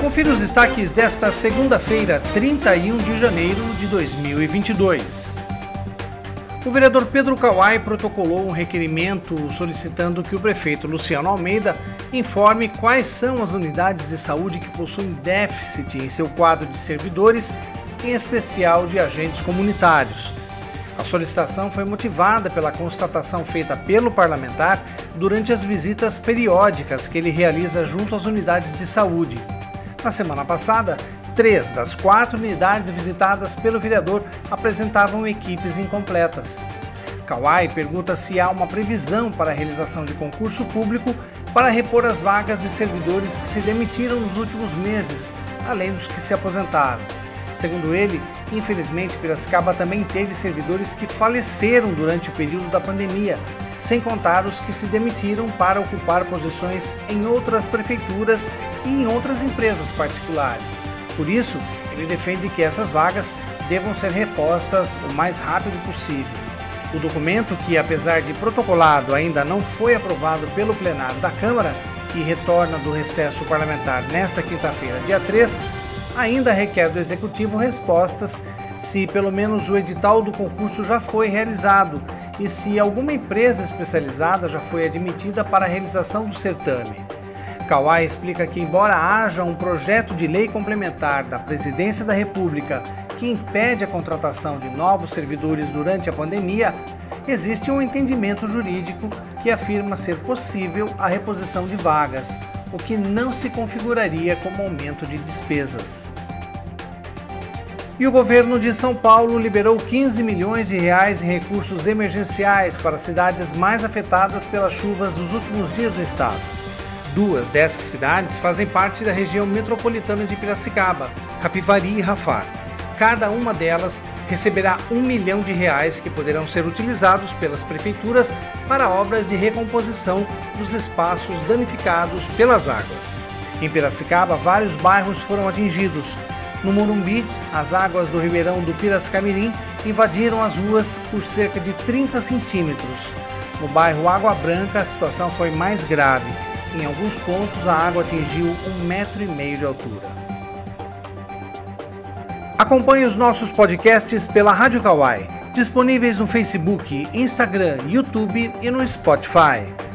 Confira os destaques desta segunda-feira, 31 de janeiro de 2022. O vereador Pedro Kawai protocolou um requerimento solicitando que o prefeito Luciano Almeida informe quais são as unidades de saúde que possuem déficit em seu quadro de servidores, em especial de agentes comunitários. A solicitação foi motivada pela constatação feita pelo parlamentar durante as visitas periódicas que ele realiza junto às unidades de saúde. Na semana passada, três das quatro unidades visitadas pelo vereador apresentavam equipes incompletas. Kawai pergunta se há uma previsão para a realização de concurso público para repor as vagas de servidores que se demitiram nos últimos meses, além dos que se aposentaram. Segundo ele, infelizmente Piracicaba também teve servidores que faleceram durante o período da pandemia, sem contar os que se demitiram para ocupar posições em outras prefeituras e em outras empresas particulares. Por isso, ele defende que essas vagas devam ser repostas o mais rápido possível. O documento, que apesar de protocolado ainda não foi aprovado pelo plenário da Câmara, que retorna do recesso parlamentar nesta quinta-feira, dia 3, ainda requer do Executivo respostas se pelo menos o edital do concurso já foi realizado e se alguma empresa especializada já foi admitida para a realização do certame. Kawai explica que, embora haja um projeto de lei complementar da Presidência da República que impede a contratação de novos servidores durante a pandemia, existe um entendimento jurídico que afirma ser possível a reposição de vagas, o que não se configuraria como aumento de despesas. E o governo de São Paulo liberou 15 milhões de reais em recursos emergenciais para cidades mais afetadas pelas chuvas dos últimos dias no estado. Duas dessas cidades fazem parte da região metropolitana de Piracicaba, Capivari e Rafar. Cada uma delas receberá um milhão de reais que poderão ser utilizados pelas prefeituras para obras de recomposição dos espaços danificados pelas águas. Em Piracicaba, vários bairros foram atingidos. No Morumbi, as águas do Ribeirão do Piracicamirim invadiram as ruas por cerca de 30 centímetros. No bairro Água Branca, a situação foi mais grave. Em alguns pontos, a água atingiu um metro e meio de altura. Acompanhe os nossos podcasts pela Rádio Kawai, disponíveis no Facebook, Instagram, YouTube e no Spotify.